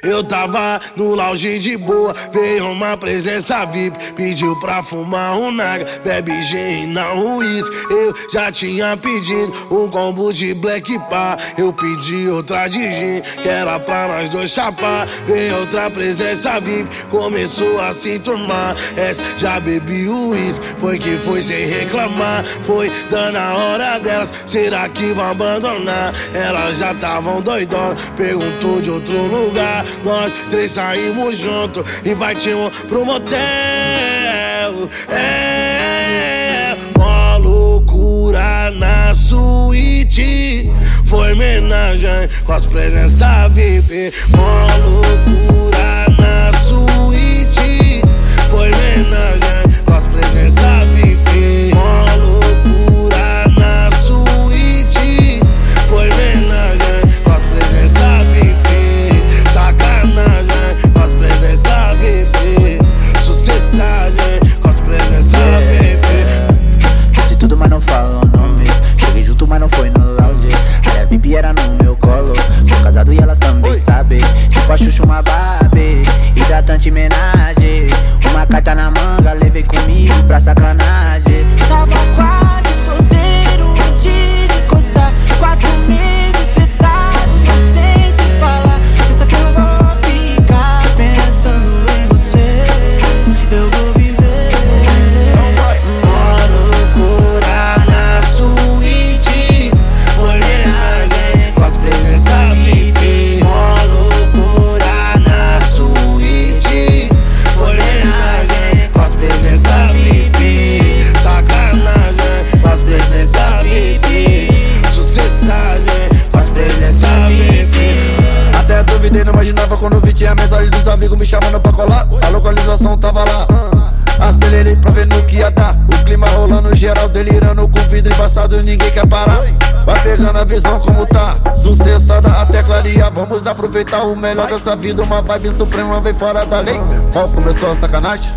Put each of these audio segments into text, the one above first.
Eu tava no lounge de boa, veio uma presença VIP, pediu pra fumar um naga, bebe gin não uísque. Eu já tinha pedido um combo de black pá, eu pedi outra de gin, que era pra nós dois chapar. Veio outra presença VIP, começou a se turmar. Essa já bebi uísque, foi que foi sem reclamar. Foi dando a hora delas, será que vão abandonar? Elas já estavam doidonas, perguntou de outro lugar. Nós três saímos juntos e partimos pro motel. É, uma loucura na suíte. Foi homenagem com as presenças VIP. Uma loucura na suíte. Meu colo. Sou casado e elas também sabem. Tipo a Xuxa, uma Barbie. Hidratante homenagem. Uma carta na manga, levei comigo pra sacanagem. Tava quase quando vi tinha mensagem dos amigos me chamando pra colar. A localização tava lá. Acelerei pra ver no que ia dar. O clima rolando geral, delirando com vidro embaçado, ninguém quer parar. Vai pegando a visão como tá. Sucessada até clarear. Vamos aproveitar o melhor dessa vida. Uma vibe suprema bem fora da lei. Mal começou a sacanagem.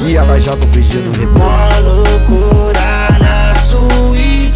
E ela já tô pedindo replay. Uma loucura na suíte.